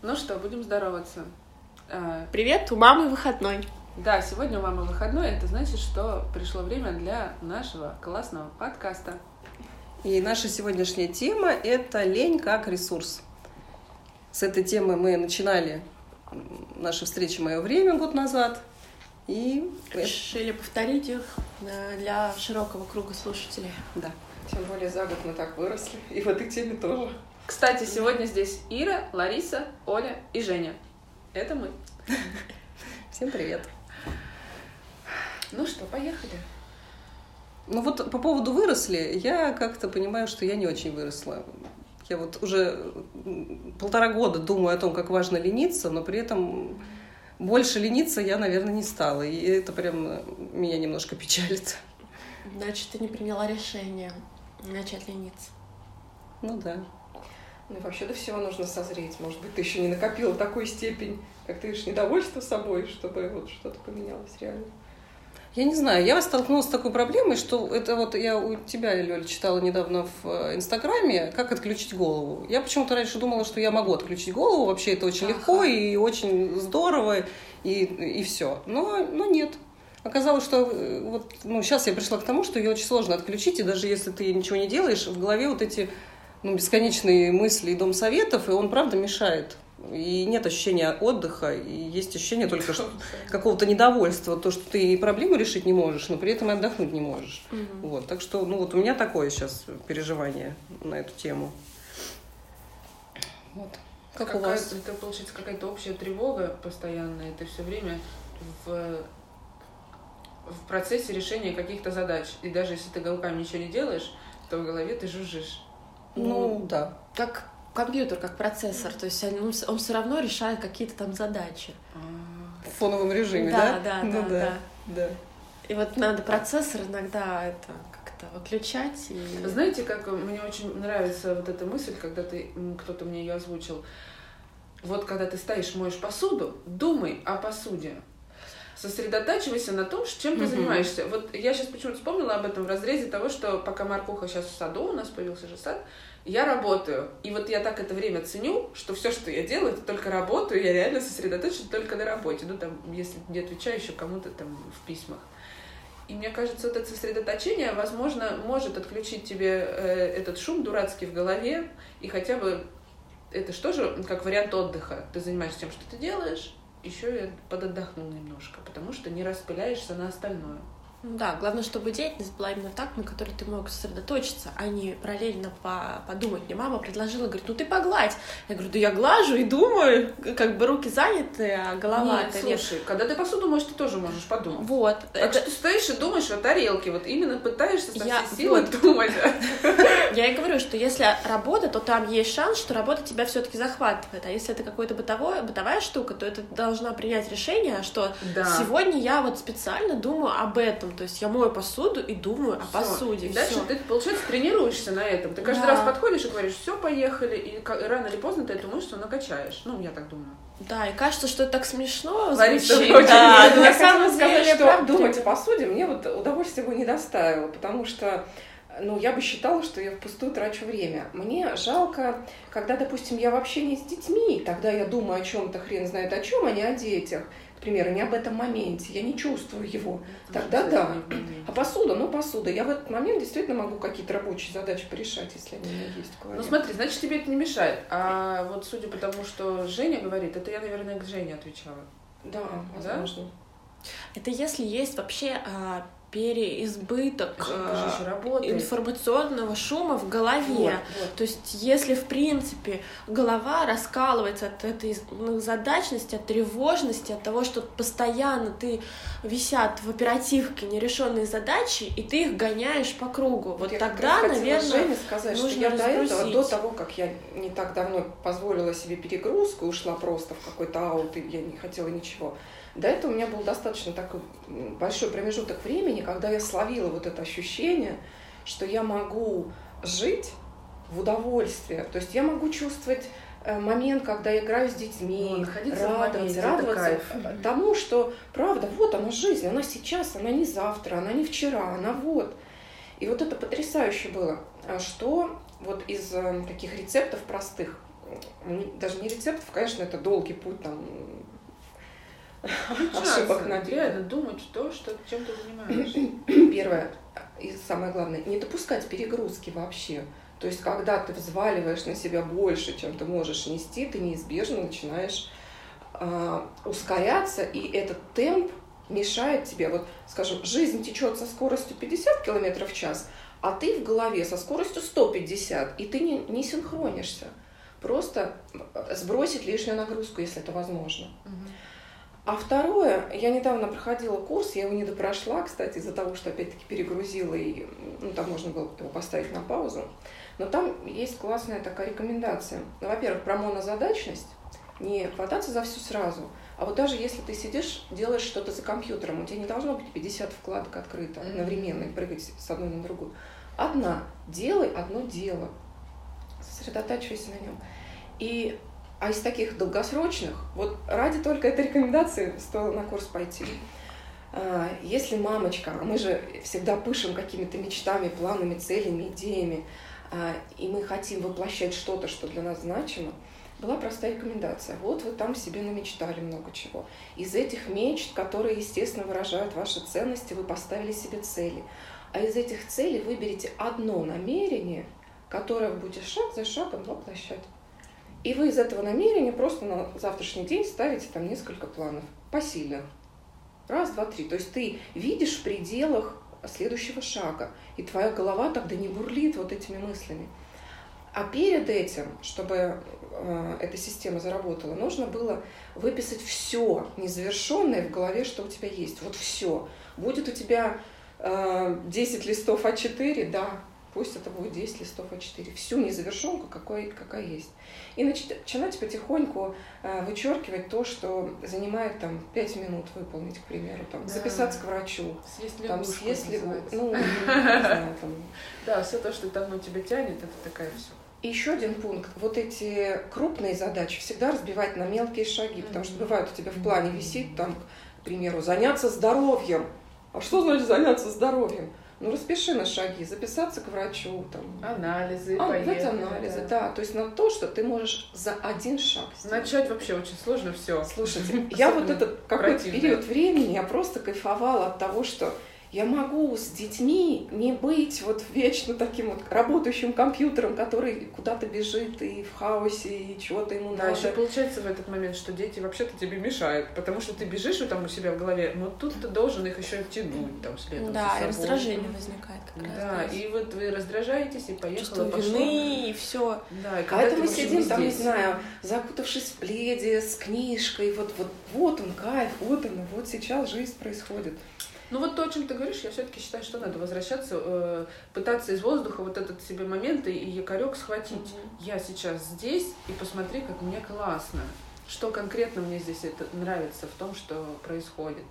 Ну что, будем здороваться. А, Привет, у мамы выходной. Да, сегодня у мамы выходной. Это значит, что пришло время для нашего классного подкаста. И наша сегодняшняя тема – это лень как ресурс. С этой темы мы начинали наши встречи «Мое время» год назад. И решили повторить их для широкого круга слушателей. Да. Тем более за год мы так выросли. И в этой теме тоже. Кстати, сегодня здесь Ира, Лариса, Оля и Женя. Это мы. Всем привет. Ну что, поехали. Ну вот по поводу выросли, я как-то понимаю, что я не очень выросла. Я вот уже полтора года думаю о том, как важно лениться, но при этом больше лениться я, наверное, не стала. И это прям меня немножко печалит. Значит, ты не приняла решение начать лениться. Ну да. Ну, вообще до всего нужно созреть. Может быть, ты еще не накопила такую степень, как ты видишь, недовольства собой, чтобы вот что-то поменялось реально. Я не знаю, я столкнулась с такой проблемой, что это вот я у тебя, Лёль, читала недавно в э, Инстаграме, как отключить голову. Я почему-то раньше думала, что я могу отключить голову, вообще это очень ага. легко и очень здорово, и, и все. Но, но нет. Оказалось, что э, вот, ну, сейчас я пришла к тому, что ее очень сложно отключить, и даже если ты ничего не делаешь, в голове вот эти ну, бесконечные мысли и дом советов, и он, правда, мешает. И нет ощущения отдыха, и есть ощущение только что какого-то недовольства, то, что ты проблему решить не можешь, но при этом и отдохнуть не можешь. Угу. Вот, так что, ну вот у меня такое сейчас переживание на эту тему. Вот. Как у вас? Это получается какая-то общая тревога постоянная, это все время в, в процессе решения каких-то задач. И даже если ты руками ничего не делаешь, то в голове ты жужжишь. Ну, ну да. Как компьютер, как процессор, то есть он, он все равно решает какие-то там задачи. В фоновом режиме, да? Да, да, ну, да, да, да. И вот надо процессор иногда это как-то выключать. И... Знаете, как мне очень нравится вот эта мысль, когда ты кто-то мне ее озвучил. Вот когда ты стоишь, моешь посуду, думай о посуде сосредотачивайся на том, чем ты mm-hmm. занимаешься. Вот я сейчас почему-то вспомнила об этом в разрезе того, что пока Маркуха сейчас в саду, у нас появился же сад, я работаю. И вот я так это время ценю, что все, что я делаю, это только работаю, я реально сосредоточена только на работе. Ну, там, если не отвечаю еще кому-то там в письмах. И мне кажется, вот это сосредоточение, возможно, может отключить тебе э, этот шум дурацкий в голове, и хотя бы это что же как вариант отдыха. Ты занимаешься тем, что ты делаешь, еще я подотдохнул немножко, потому что не распыляешься на остальное. Ну да, главное, чтобы деятельность была именно так, на которой ты мог сосредоточиться, а не параллельно по подумать. Мне мама предложила, говорит, ну ты погладь. Я говорю, да я глажу и думаю, как бы руки заняты, а голова нет, слушай, нет. когда ты посуду моешь, ты тоже можешь подумать. Вот. Так это... что ты стоишь и думаешь о тарелке, вот именно пытаешься со я... всей силой вот. думать. Я и говорю, что если работа, то там есть шанс, что работа тебя все таки захватывает, а если это какая-то бытовая штука, то это должна принять решение, что да. сегодня я вот специально думаю об этом, этом. То есть я мою посуду и думаю о все. посуде. И дальше ты, получается, тренируешься на этом. Ты каждый да. раз подходишь и говоришь, все, поехали, и рано или поздно ты эту мышцу накачаешь. Ну, я так думаю. Да, и кажется, что это так смешно Лариса, звучит. Да, да, на самом деле, что думать о посуде мне вот удовольствие бы не доставило, потому что ну, я бы считала, что я впустую трачу время. Мне жалко, когда, допустим, я вообще не с детьми, тогда я думаю о чем-то, хрен знает о чем, а не о детях к примеру, не об этом моменте, я не чувствую его, тогда да. А посуда, ну посуда. Я в этот момент действительно могу какие-то рабочие задачи порешать, если они у меня есть. Ну смотри, значит тебе это не мешает. А вот судя по тому, что Женя говорит, это я, наверное, к Жене отвечала. Да, возможно. Да? Это если есть вообще а, переизбыток э, информационного шума в голове. Вот, вот. То есть, если в принципе голова раскалывается от этой задачности, от тревожности, от того, что постоянно ты висят в оперативке нерешенные задачи, и ты их гоняешь по кругу. Вот я тогда, наверное, Жене сказать, нужно что я до этого, до того, как я не так давно позволила себе перегрузку, ушла просто в какой-то аут, и я не хотела ничего до этого у меня был достаточно такой большой промежуток времени, когда я словила вот это ощущение, что я могу жить в удовольствии. То есть я могу чувствовать э, момент, когда я играю с детьми, ну, радовать, радоваться тому, что правда, вот она жизнь, она сейчас, она не завтра, она не вчера, она вот. И вот это потрясающе было, а что вот из э, таких рецептов простых даже не рецептов, конечно, это долгий путь там ошибок на Реально думать то, что, чем ты занимаешься. Первое и самое главное, не допускать перегрузки вообще. То есть, когда ты взваливаешь на себя больше, чем ты можешь нести, ты неизбежно начинаешь э, ускоряться, и этот темп мешает тебе. Вот, скажем, жизнь течет со скоростью 50 км в час, а ты в голове со скоростью 150, и ты не, не синхронишься. Просто сбросить лишнюю нагрузку, если это возможно. Угу. А второе, я недавно проходила курс, я его не допрошла, кстати, из-за того, что опять-таки перегрузила, и ну, там можно было его поставить на паузу. Но там есть классная такая рекомендация. Ну, во-первых, про монозадачность, не хвататься за все сразу, а вот даже если ты сидишь, делаешь что-то за компьютером, у тебя не должно быть 50 вкладок открыто одновременно и прыгать с одной на другую. Одна. Делай одно дело. Сосредотачивайся на нем. И а из таких долгосрочных, вот ради только этой рекомендации стоило на курс пойти. А, если мамочка, а мы же всегда пышем какими-то мечтами, планами, целями, идеями, а, и мы хотим воплощать что-то, что для нас значимо, была простая рекомендация. Вот вы там себе намечтали много чего. Из этих мечт, которые, естественно, выражают ваши ценности, вы поставили себе цели. А из этих целей выберите одно намерение, которое будете шаг за шагом воплощать. И вы из этого намерения просто на завтрашний день ставите там несколько планов посильных. Раз, два, три. То есть ты видишь в пределах следующего шага, и твоя голова тогда не бурлит вот этими мыслями. А перед этим, чтобы э, эта система заработала, нужно было выписать все незавершенное в голове, что у тебя есть. Вот все. Будет у тебя э, 10 листов А4, да, пусть это будет 10 листов А4. Всю незавершенку, какой, какая есть и начинать потихоньку э, вычеркивать то, что занимает там 5 минут выполнить, к примеру, там, да. записаться к врачу, съесть там, съесть лягушку, ну, не знаю, там. Да, все то, что давно тебя тянет, это такая все. И еще один пункт. Вот эти крупные задачи всегда разбивать на мелкие шаги, потому что бывает у тебя в плане висит там, к примеру, заняться здоровьем. А что значит заняться здоровьем? Ну, распиши на шаги, записаться к врачу. Там. Анализы, а, поехали, анализы, да. да. То есть на то, что ты можешь за один шаг сделать. Начать вообще очень сложно все. Слушайте, я вот этот какой-то период времени, я просто кайфовала от того, что я могу с детьми не быть вот вечно таким вот работающим компьютером, который куда-то бежит и в хаосе, и чего-то ему да, надо. еще получается в этот момент, что дети вообще-то тебе мешают, потому что ты бежишь там у себя в голове, но тут ты должен их еще тянуть там следом Да, и раздражение возникает как раз. Да, и вот вы раздражаетесь, и поехала, Чувство пошло. вины, и все. Да, и а это мы сидим там, не знаю, закутавшись в пледе, с книжкой, вот, вот, вот он кайф, вот он, вот сейчас жизнь происходит. Ну вот то, о чем ты говоришь, я все-таки считаю, что надо возвращаться, э, пытаться из воздуха вот этот себе момент и якорек схватить. Угу. Я сейчас здесь, и посмотри, как мне классно. Что конкретно мне здесь это нравится в том, что происходит.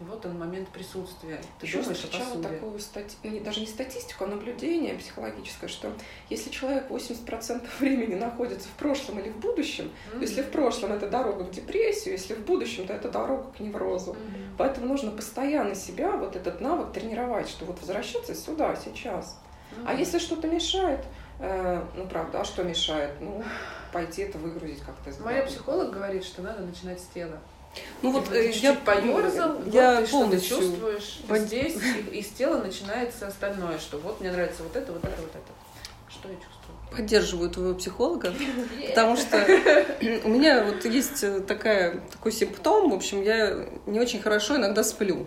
И вот он момент присутствия. Ты Еще думаешь встречала о такую стати... даже не статистику, а наблюдение психологическое, что если человек 80% времени находится в прошлом или в будущем, mm-hmm. то если в прошлом это дорога к депрессию, если в будущем, то это дорога к неврозу. Mm-hmm. Поэтому нужно постоянно себя, вот этот навык тренировать, что вот возвращаться сюда, сейчас. Mm-hmm. А если что-то мешает, э, ну правда, а что мешает? Ну, пойти это выгрузить как-то Моя психолог говорит, что надо начинать с тела. Ну вот э, я поерзал, я вот ты полностью что чувствуешь под... здесь, и из тела начинается остальное, что вот мне нравится вот это, вот это, вот это. Что я чувствую? Поддерживаю твоего психолога, потому что у меня вот есть э, такая, такой симптом, в общем, я не очень хорошо иногда сплю.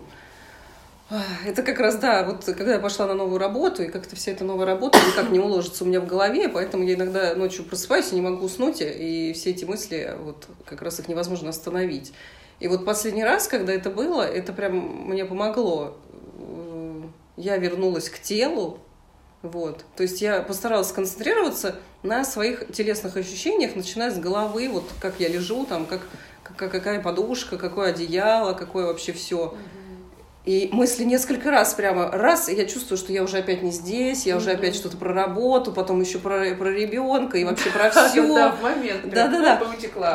Это как раз, да, вот когда я пошла на новую работу, и как-то вся эта новая работа никак не уложится у меня в голове, поэтому я иногда ночью просыпаюсь и не могу уснуть, и все эти мысли, вот как раз их невозможно остановить. И вот последний раз, когда это было, это прям мне помогло. Я вернулась к телу, вот. То есть я постаралась сконцентрироваться на своих телесных ощущениях, начиная с головы, вот как я лежу, там, как, как какая подушка, какое одеяло, какое вообще все. Угу. И мысли несколько раз прямо раз, и я чувствую, что я уже опять не здесь, я уже опять что-то про работу, потом еще про, про ребенка и вообще про все. Да, в момент. Да, да, да.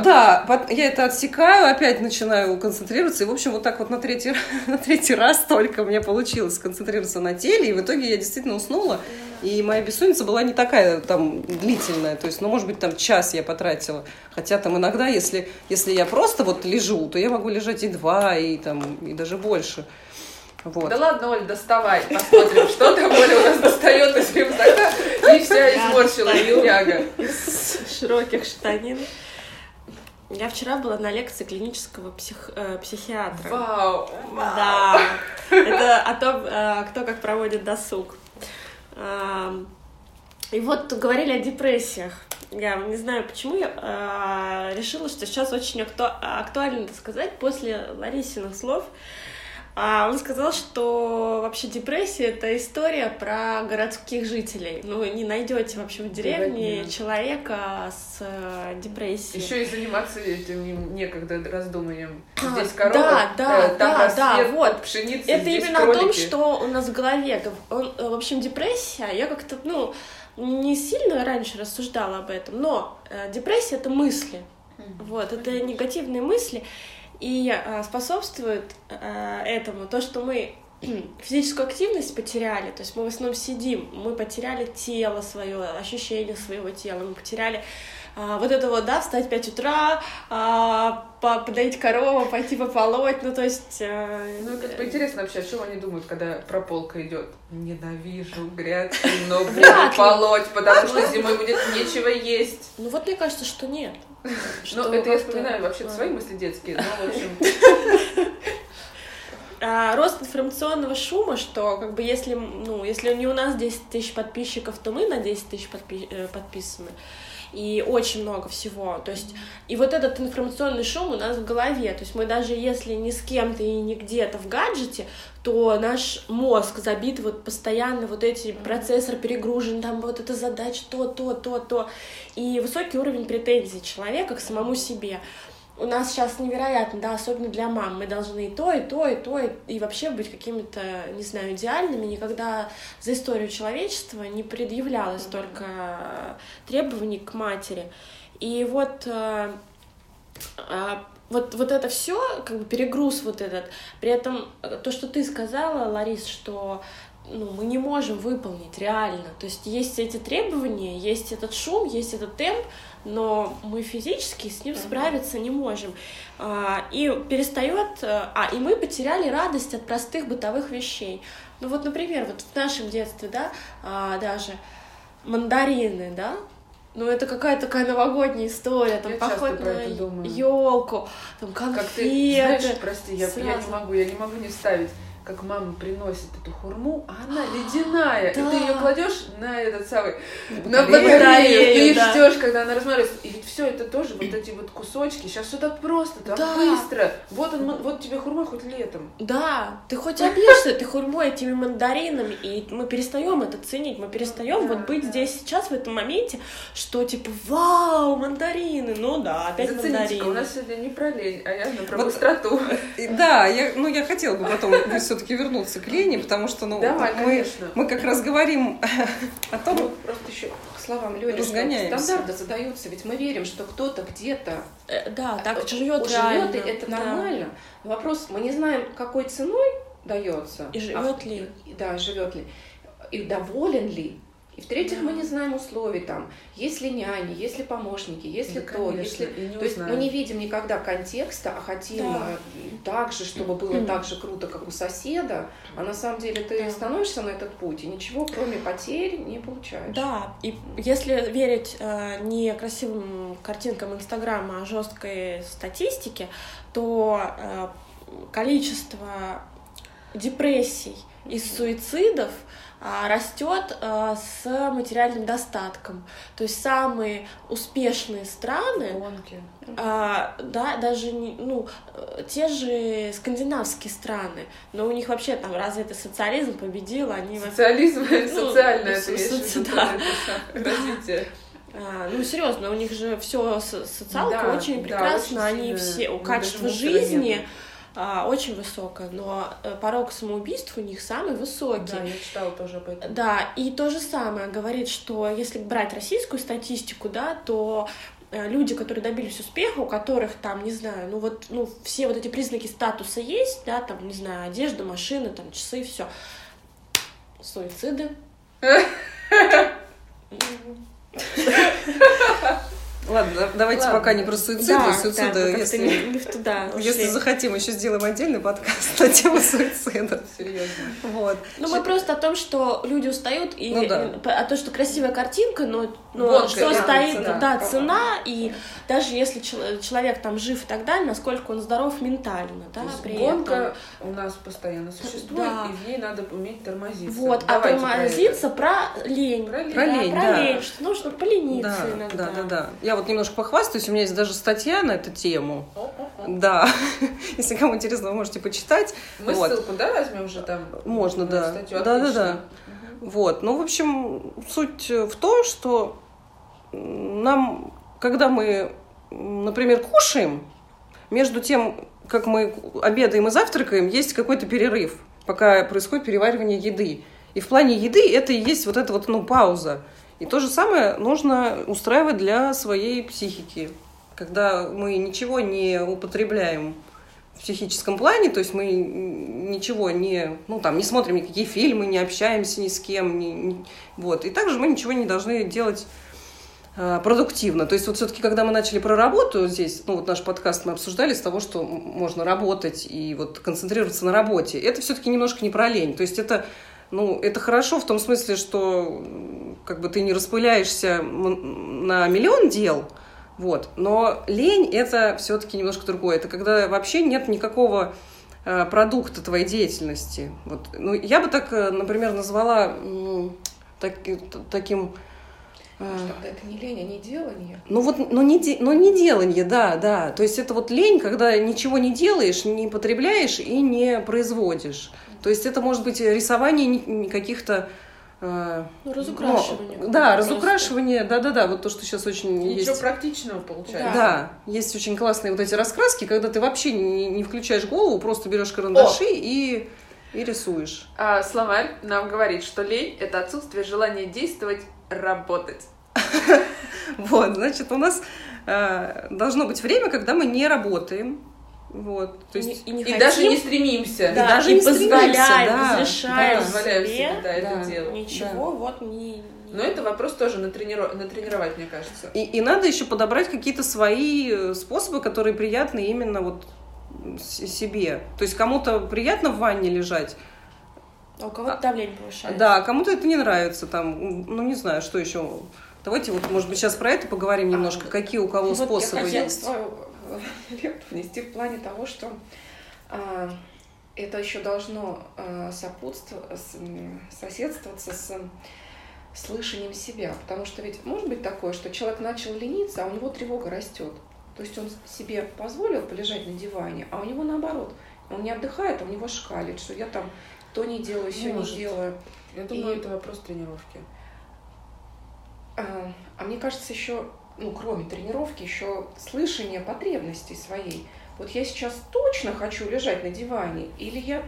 Да, я это отсекаю, опять начинаю концентрироваться. И, в общем, вот так вот на третий, на третий раз только мне получилось сконцентрироваться на теле. И в итоге я действительно уснула. И моя бессонница была не такая там длительная, то есть, ну, может быть, там час я потратила. Хотя там иногда, если, если я просто вот лежу, то я могу лежать и два, и там, и даже больше. Вот. Да ладно, Оль, доставай, посмотрим, что там Оля у нас достает из рюкзака, и вся изморщилась бедняга. Из широких штанин. Я вчера была на лекции клинического псих, э, психиатра. Вау! Да. Это о том, э, кто как проводит досуг. Э, и вот говорили о депрессиях. Я не знаю, почему я э, решила, что сейчас очень акту актуально это сказать после Ларисиных слов. А он сказал, что вообще депрессия это история про городских жителей. Ну, не найдете вообще в деревне да, человека с э, депрессией. Еще и заниматься этим некогда раздуманием. А, Здесь корова, да, да, э, да, рассвет, да, вот. Пшеница, это именно кролики. о том, что у нас в голове. Он, э, в общем, депрессия, я как-то, ну, не сильно раньше рассуждала об этом, но э, депрессия это мысли. Mm-hmm. Вот, это негативные мысли. И э, способствует э, этому то, что мы физическую активность потеряли, то есть мы в основном сидим, мы потеряли тело свое, ощущение своего тела, мы потеряли а, вот это вот, да, встать в 5 утра, а, подоить корову, пойти пополоть, ну то есть... А, ну, как бы интересно вообще, о чем они думают, когда прополка идет? Ненавижу грядки, но буду полоть, потому что зимой будет нечего есть. Ну вот мне кажется, что нет. Ну, это я вспоминаю вообще свои мысли детские, но, в общем... А, рост информационного шума, что как бы если, ну, если не у нас 10 тысяч подписчиков, то мы на 10 тысяч подпи- э, подписаны и очень много всего. То есть, и вот этот информационный шум у нас в голове. То есть мы даже если не с кем-то и не где-то в гаджете, то наш мозг забит вот постоянно вот эти процессор перегружен, там вот эта задача, то, то, то, то. И высокий уровень претензий человека к самому себе у нас сейчас невероятно, да, особенно для мам, мы должны и то, и то, и то, и, и вообще быть какими-то, не знаю, идеальными. Никогда за историю человечества не предъявлялось mm-hmm. только требований к матери. И вот э, э, вот, вот это все, как бы перегруз вот этот. При этом э, то, что ты сказала, Ларис, что ну, мы не можем выполнить реально. То есть есть эти требования, есть этот шум, есть этот темп, но мы физически с ним справиться не можем. А, и перестает, э, а, и мы потеряли радость от простых бытовых вещей. Ну вот, например, вот в нашем детстве, да, а, даже мандарины, да, ну, это какая-то такая новогодняя история, там, я поход на елку, там, конфеты. Как ты, знаешь, прости, я, я не могу, я не могу не вставить как мама приносит эту хурму, а она ледяная. Да. И ты ее кладешь на этот самый на батарею, ты да. ждешь, когда она размораживается. И ведь все это тоже вот эти вот кусочки. Сейчас все так просто, так да. быстро. Вот он, вот тебе хурма хоть летом. Да, ты хоть объешься ты хурмой этими мандаринами, и мы перестаем это ценить, мы перестаем да, вот быть да. здесь сейчас в этом моменте, что типа вау, мандарины, ну да, опять Зацените мандарины. у нас сегодня не про лень, а я про вот, быстроту. Да, я, ну я хотела бы потом все-таки вернуться к Лене, потому что ну, Давай, мы, мы как раз говорим о том... Ну, просто еще к словам Лёли, что стандарты задаются, ведь мы верим, что кто-то где-то э, да, так живет, живет и это нормально. Да. Вопрос, мы не знаем, какой ценой дается. И живет а, ли. Да, живет ли. И доволен ли. И в-третьих, да. мы не знаем условий там, есть ли няни, есть ли помощники, есть ли да, то, конечно, если... То есть мы не видим никогда контекста, а хотим да. Так же, чтобы было mm. так же круто, как у соседа, а на самом деле ты да. становишься на этот путь, и ничего, кроме потерь, не получаешь. Да, и если верить э, не красивым картинкам Инстаграма, а жесткой статистике, то э, количество депрессий и суицидов растет а, с материальным достатком. То есть самые успешные страны, а, да, даже не, ну, те же скандинавские страны, но у них вообще там развитый социализм победил, они социализм ну, социальное ну, соци... да. развитие. А, ну серьезно, у них же все социалка да, очень прекрасно, да, очень они все у качества жизни. Нету а, очень высокая, но э, порог самоубийств у них самый высокий. Да, я читала тоже об этом. Да, и то же самое говорит, что если брать российскую статистику, да, то э, люди, которые добились успеха, у которых там, не знаю, ну вот, ну все вот эти признаки статуса есть, да, там, не знаю, одежда, машины, там, часы, все, суициды. Ладно, давайте Ладно. пока не про суицид, да, суицида, да, если, не, не туда если захотим, еще сделаем отдельный подкаст на тему суицида. Серьезно. Вот. Ну, мы просто о том, что люди устают, и ну, да. о том, что красивая картинка, но, но что стоит, цена. да, цена, и даже если человек там жив и так далее, насколько он здоров ментально, да, при гонка этом. у нас постоянно существует, да. и в ней надо уметь тормозиться. Вот, а Давайте а тормозиться про, про лень. Про лень, про, лень, да, про лень, что нужно полениться да, иногда. Да, да, да. Я вот немножко похвастаюсь, у меня есть даже статья на эту тему. Да, если кому интересно, вы можете почитать. Мы вот. ссылку, да, возьмем уже там? Можно, да. Статью, да, да, да. Вот, ну, в общем, суть в том, что нам, когда мы, например, кушаем, между тем, как мы обедаем и завтракаем, есть какой-то перерыв, пока происходит переваривание еды. И в плане еды это и есть вот эта вот, ну, пауза. И то же самое нужно устраивать для своей психики. Когда мы ничего не употребляем в психическом плане, то есть мы ничего не, ну, там, не смотрим никакие фильмы, не общаемся ни с кем, не, не, вот. И также мы ничего не должны делать э, продуктивно. То есть вот все-таки, когда мы начали про работу здесь, ну, вот наш подкаст мы обсуждали с того, что можно работать и вот концентрироваться на работе, это все-таки немножко не про лень. То есть это ну, это хорошо в том смысле, что как бы ты не распыляешься на миллион дел, вот. Но лень это все-таки немножко другое. Это когда вообще нет никакого э, продукта твоей деятельности. Вот. Ну, я бы так, э, например, назвала так, таким а. Что тогда это не лень, а не делание. Ну вот, но не, де, но не делание, да, да. То есть это вот лень, когда ничего не делаешь, не потребляешь и не производишь. То есть это может быть рисование каких-то э, ну, разукрашивание. Ну, да, разукрашивание, да-да-да, вот то, что сейчас очень Ничего есть. практичного получается. Да. да, есть очень классные вот эти раскраски, когда ты вообще не, не включаешь голову, просто берешь карандаши и, и рисуешь. А, словарь нам говорит, что лень — это отсутствие желания действовать, работать. Вот, значит, у нас э, должно быть время, когда мы не работаем, вот, то есть и, не, и, не и даже не стремимся, да, и даже и не позволяем, да, разрешаем да, позволяем себе, себе да, это делать. Ничего, да. вот не. Но это вопрос тоже натрениров... натренировать, мне кажется. И, и надо еще подобрать какие-то свои э, способы, которые приятны именно вот себе. То есть кому-то приятно в ванне лежать, а у кого-то давление повышается. Да, кому-то это не нравится, там, ну не знаю, что еще. Давайте вот, может быть, сейчас про это поговорим а, немножко, а, какие у кого вот способы я есть. лепту внести в плане того, что а, это еще должно а, сопутствовать, соседствоваться с слышанием себя. Потому что ведь может быть такое, что человек начал лениться, а у него тревога растет. То есть он себе позволил полежать на диване, а у него наоборот. Он не отдыхает, а у него шкалит, что я там то не делаю, все не делаю. Я думаю, и... это вопрос тренировки. А, а мне кажется, еще, ну, кроме тренировки, еще слышание потребностей своей. Вот я сейчас точно хочу лежать на диване, или я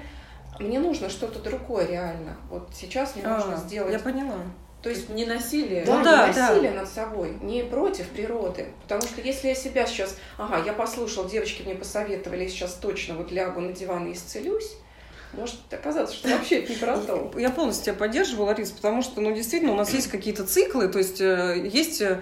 мне нужно что-то другое реально. Вот сейчас мне а, нужно сделать. Я поняла. То есть не насилие. Да, ну, да, не насилие да. над собой, не против природы. Потому что если я себя сейчас, ага, я послушал, девочки мне посоветовали, я сейчас точно вот лягу на диван и исцелюсь, может оказаться, что вообще это не про то. Я полностью тебя поддерживаю, Ларис, потому что, ну, действительно, у нас есть какие-то циклы, то есть э, есть Э,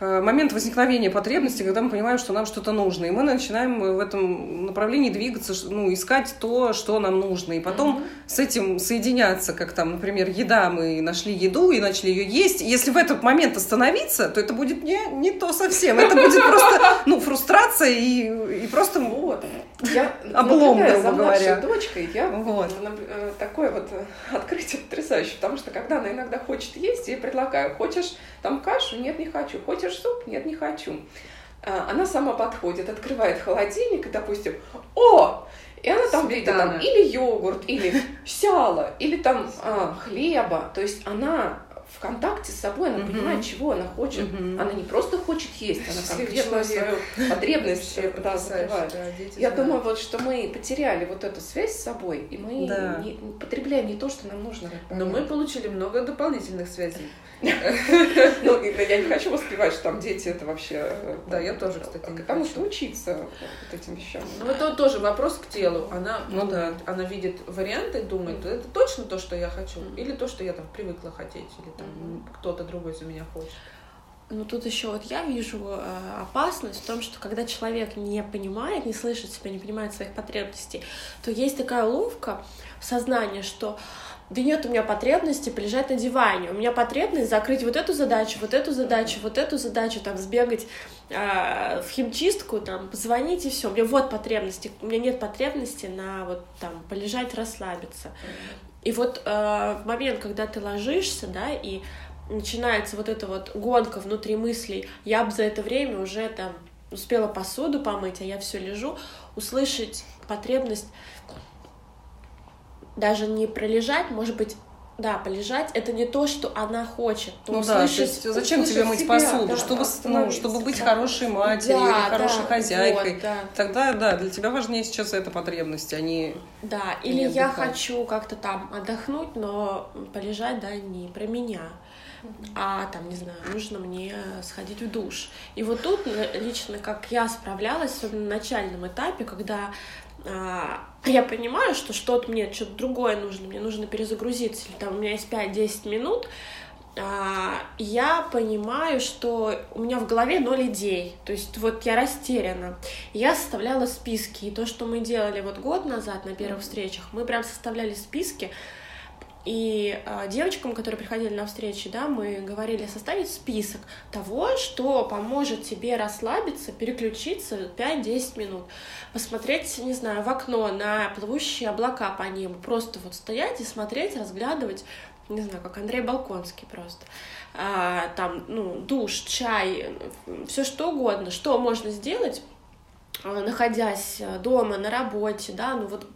момент возникновения потребности, когда мы понимаем, что нам что-то нужно. И мы начинаем в этом направлении двигаться, ну, искать то, что нам нужно. И потом mm-hmm. с этим соединяться, как там, например, еда. Мы нашли еду и начали ее есть. И если в этот момент остановиться, то это будет не, не то совсем. Это будет просто, ну, фрустрация и, и просто вот. Я, облом, грубо за говоря. дочкой, я вот. Э, такое вот открытие потрясающее, потому что когда она иногда хочет есть, я предлагаю, хочешь там кашу? Нет, не хочу. Хочешь суп? Нет, не хочу. А, она сама подходит, открывает холодильник и, допустим, о, и она там видит там или йогурт, или сяло, или там а, хлеба. То есть она в контакте с собой, она uh понимает, чего она хочет. uh Она не просто хочет есть, она конкретно свою потребность да, закрывает. Да, Я знают. думаю, вот что мы потеряли вот эту связь с собой, и мы да. не, потребляем не то, что нам нужно. Но мы получили много дополнительных связей. Ну, я не хочу воспевать, что там дети это вообще... Э, да, я тоже, кстати, не Потому что учиться вот этим вещам. Ну, это тоже вопрос к телу. Она, ну, да. она видит варианты, думает, это точно то, что я хочу, или то, что я там привыкла хотеть, или там угу. Кто-то другой за меня хочет. Ну тут еще вот я вижу э, опасность в том, что когда человек не понимает, не слышит себя, не понимает своих потребностей, то есть такая уловка в сознании, что да нет у меня потребности полежать на диване, у меня потребность закрыть вот эту задачу, вот эту задачу, вот эту задачу, там, сбегать э, в химчистку, там, позвонить и все. У меня вот потребности, у меня нет потребности на вот там полежать, расслабиться. И вот э, в момент, когда ты ложишься, да, и начинается вот эта вот гонка внутри мыслей, я бы за это время уже там успела посуду помыть, а я все лежу, услышать потребность даже не пролежать, может быть, да, полежать это не то, что она хочет. Ну услышать, да, то есть зачем тебе мыть себя, посуду? Да, чтобы, ну, чтобы быть да. хорошей матерью да, или хорошей да, хозяйкой. Вот, да. Тогда, да, для тебя важнее сейчас эта потребность, а не. Да, или я хочу как-то там отдохнуть, но полежать, да, не про меня. А там, не знаю, нужно мне сходить в душ. И вот тут лично, как я справлялась на начальном этапе, когда я понимаю, что что-то мне, что-то другое нужно, мне нужно перезагрузиться, или там у меня есть 5-10 минут, а, я понимаю, что у меня в голове ноль идей, то есть вот я растеряна. Я составляла списки, и то, что мы делали вот год назад на первых встречах, мы прям составляли списки, и э, девочкам, которые приходили на встречи, да, мы говорили составить список того, что поможет тебе расслабиться, переключиться 5-10 минут, посмотреть, не знаю, в окно на плывущие облака по небу, просто вот стоять и смотреть, разглядывать, не знаю, как Андрей Балконский просто. А, там, ну, душ, чай, все что угодно, что можно сделать, а, находясь дома, на работе, да, ну вот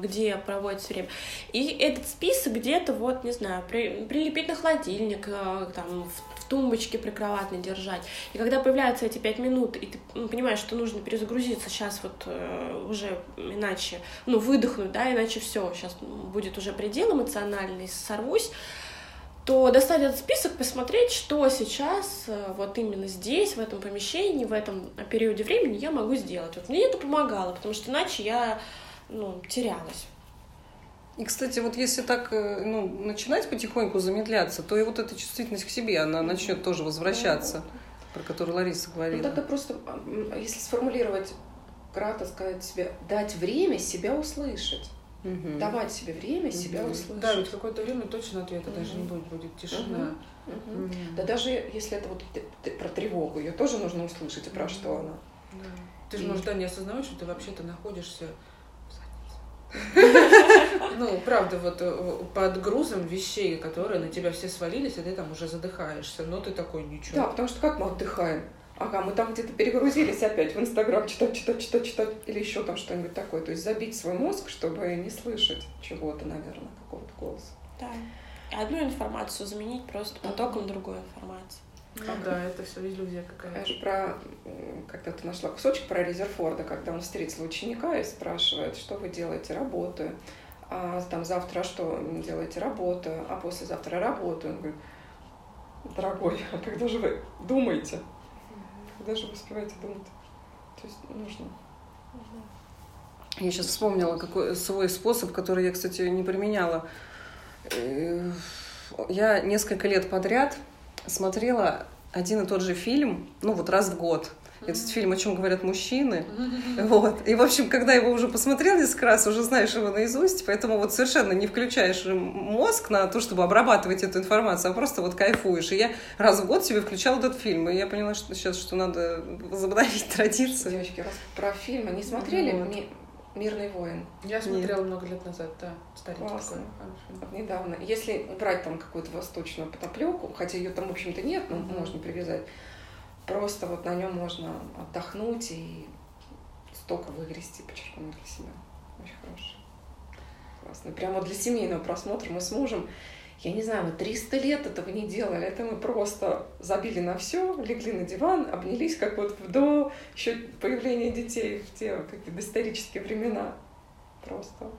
где проводится время. И этот список где-то, вот, не знаю, при, прилепить на холодильник, э, там, в, в тумбочке прикроватной держать. И когда появляются эти пять минут, и ты понимаешь, что нужно перезагрузиться сейчас вот э, уже иначе, ну, выдохнуть, да, иначе все, сейчас будет уже предел эмоциональный, сорвусь, то достать этот список, посмотреть, что сейчас, вот именно здесь, в этом помещении, в этом периоде времени я могу сделать. Вот мне это помогало, потому что иначе я ну, терялась. И, кстати, вот если так э, ну, начинать потихоньку замедляться, то и вот эта чувствительность к себе, она начнет тоже возвращаться, про которую Лариса говорила. Ну, тогда просто, если сформулировать кратко, сказать себе, дать время себя услышать. Угу. Давать себе время угу. себя услышать. Да, ведь какое-то время точно ответа угу. даже не будет, будет тишина. Угу. Угу. Да даже если это вот про тревогу, ее тоже нужно услышать, и про угу. что она. Да. Ты же, и... может, да, не осознаешь, что ты вообще-то находишься ну, правда, вот э, под грузом вещей, которые на тебя все свалились, и ты там уже задыхаешься. Но ты такой, ничего. Да, потому что как мы отдыхаем? Ага, мы там где-то перегрузились опять в Инстаграм, читать, читать, читать, читать, или еще там что-нибудь такое. То есть забить свой мозг, чтобы не слышать чего-то, наверное, какого-то голоса. Да. Одну информацию заменить просто потоком другой информации. Ну да, это все иллюзия какая-то. Я же про, когда ты нашла кусочек про Резерфорда, когда он встретил ученика и спрашивает, что вы делаете, работаю. А там завтра что делаете, работаю, а послезавтра работаю. Он говорит, дорогой, а когда же вы думаете? Когда же вы успеваете думать? То есть нужно. Я сейчас вспомнила какой свой способ, который я, кстати, не применяла. Э, я несколько лет подряд смотрела один и тот же фильм, ну вот раз в год. Этот фильм, о чем говорят мужчины. Вот. И, в общем, когда его уже посмотрел несколько раз, уже знаешь его наизусть, поэтому вот совершенно не включаешь мозг на то, чтобы обрабатывать эту информацию, а просто вот кайфуешь. И я раз в год себе включала этот фильм, и я поняла, что сейчас, что надо возобновить традицию. Девочки, раз про фильмы не смотрели? Вот. Мирный воин. Я смотрела Нет. много лет назад, да, старенький Классно. такой. недавно. Если убрать там какую-то восточную потоплеку, хотя ее там, в общем-то, нет, но mm-hmm. можно привязать, просто вот на нем можно отдохнуть и столько выгрести, почерпнуть для себя. Очень хорошо. Классно. Прямо для семейного просмотра мы с мужем я не знаю, мы 300 лет этого не делали. Это мы просто забили на все, легли на диван, обнялись, как вот до еще появления детей в те какие доисторические времена. Просто.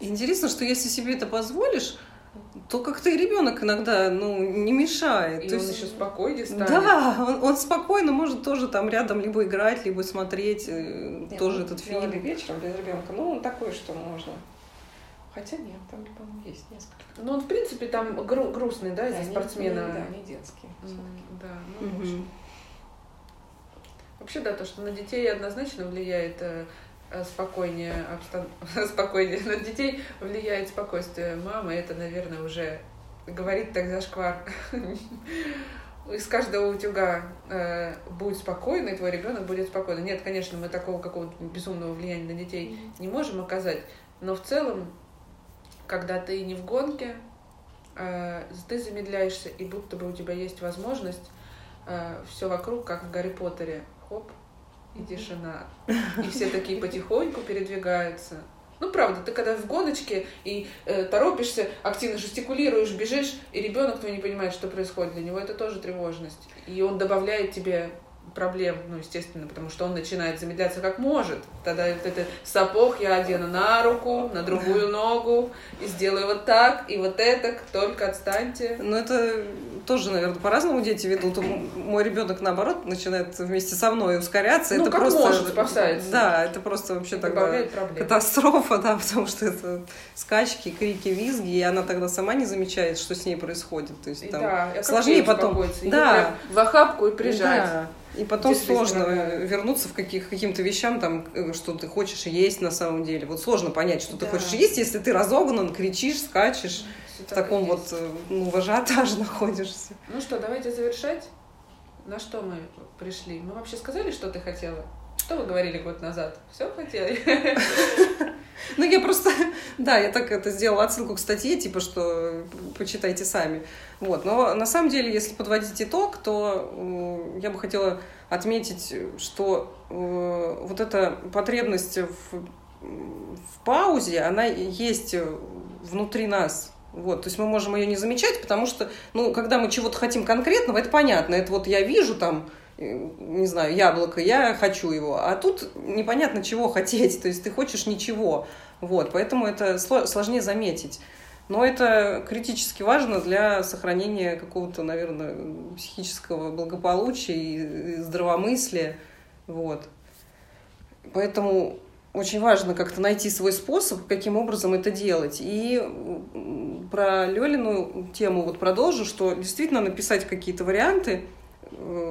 Интересно, что если себе это позволишь, то как-то и ребенок иногда ну, не мешает. И то он есть... еще спокойнее станет. Да, он, он спокойно может тоже там рядом либо играть, либо смотреть э, Нет, тоже этот фильм. вечером без ребенка. Ну, он такой, что можно Хотя нет, там, по-моему, есть несколько. Ну, он, в принципе, там гру- грустный, да, из-за да, спортсмена. Не, да, не детский. Mm, да, ну, угу. Вообще. вообще, да, то, что на детей однозначно влияет э, спокойнее, обстан... спокойнее. На детей влияет спокойствие мамы, это, наверное, уже говорит так зашквар. Из каждого утюга э, будь спокойный, твой ребенок будет спокойный. Нет, конечно, мы такого какого-то безумного влияния на детей не можем оказать, но в целом, когда ты не в гонке, э, ты замедляешься, и будто бы у тебя есть возможность э, все вокруг, как в Гарри Поттере, хоп, и тишина. И все такие потихоньку передвигаются. Ну, правда, ты когда в гоночке и э, торопишься, активно жестикулируешь, бежишь, и ребенок твой не понимает, что происходит, для него это тоже тревожность. И он добавляет тебе проблем, ну, естественно, потому что он начинает замедляться как может. Тогда вот этот сапог я одену на руку, на другую ногу, и сделаю вот так, и вот это, только отстаньте. Ну, это тоже, наверное, по-разному дети ведут. Мой ребенок, наоборот, начинает вместе со мной ускоряться. Ну, это как просто... может, спасается. Да, это просто вообще тогда катастрофа, да, потому что это скачки, крики, визги, и она тогда сама не замечает, что с ней происходит. То есть там да, сложнее потом... Да. В охапку и прижать. Да. И потом сложно вернуться в каких, каким-то вещам, там, э, что ты хочешь есть на самом деле. Вот сложно понять, что да. ты хочешь есть, если ты разогнан, кричишь, скачешь, Все в таком вот э, ну, в ажиотаже находишься. Ну что, давайте завершать. На что мы пришли? Мы вообще сказали, что ты хотела? Что вы говорили год назад? Все хотели? Ну, я просто, да, я так это сделала отсылку к статье, типа, что почитайте сами. Вот. Но на самом деле, если подводить итог, то э, я бы хотела отметить, что э, вот эта потребность в, в паузе, она есть внутри нас. Вот, то есть мы можем ее не замечать, потому что, ну, когда мы чего-то хотим конкретного, это понятно. Это вот я вижу там, не знаю, яблоко, я хочу его. А тут непонятно, чего хотеть. То есть ты хочешь ничего. Вот, поэтому это сложнее заметить. Но это критически важно для сохранения какого-то, наверное, психического благополучия и здравомыслия. Вот. Поэтому очень важно как-то найти свой способ, каким образом это делать. И про Лёлину тему вот продолжу, что действительно написать какие-то варианты,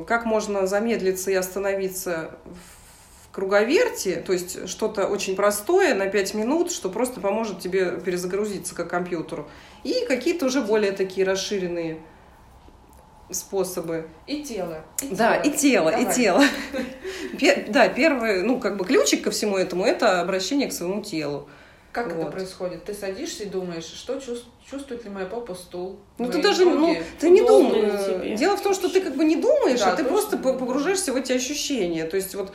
как можно замедлиться и остановиться в круговерти, то есть что-то очень простое на 5 минут, что просто поможет тебе перезагрузиться как компьютеру. И какие-то уже более такие расширенные способы. И тело. И да, тело. и тело, Давай. и тело. Да, первый, ну, как бы ключик ко всему этому – это обращение к своему телу. Как вот. это происходит? Ты садишься и думаешь, что чувствует ли моя попа стул? Ну ты даже, ноги, ну, ты не думаешь. Дело в том, что ты как бы не думаешь, да, а ты просто погружаешься в эти ощущения. То есть вот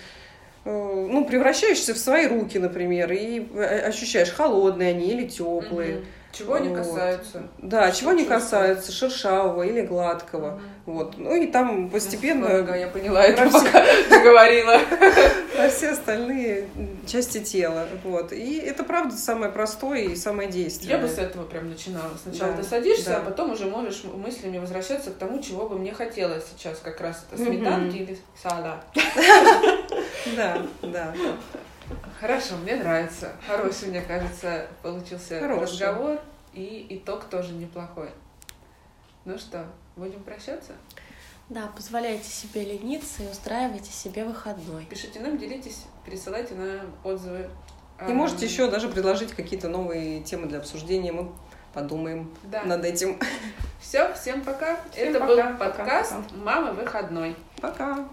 Э, ну, превращаешься в свои руки, например, и э, ощущаешь, холодные они или теплые. Угу. Чего они вот. касаются? Да, чего они касаются, шершавого или гладкого. Угу. Вот. Ну и там постепенно... Ага, я поняла это, пока ты говорила. Про все остальные части тела. Вот. И это, правда, самое простое и самое действенное. Я бы с этого прям начинала. Сначала да. ты садишься, да. а потом уже можешь мыслями возвращаться к тому, чего бы мне хотелось сейчас. Как раз это сметанки или салат. Да, да. Хорошо, мне нравится. Хороший, мне кажется, получился Хороший. разговор. И итог тоже неплохой. Ну что, будем прощаться? Да, позволяйте себе лениться и устраивайте себе выходной. Пишите нам, делитесь, пересылайте на отзывы. И можете еще даже предложить какие-то новые темы для обсуждения. Мы подумаем да. над этим. Все, всем пока. Всем Это пока, был подкаст пока, пока. «Мама выходной». Пока.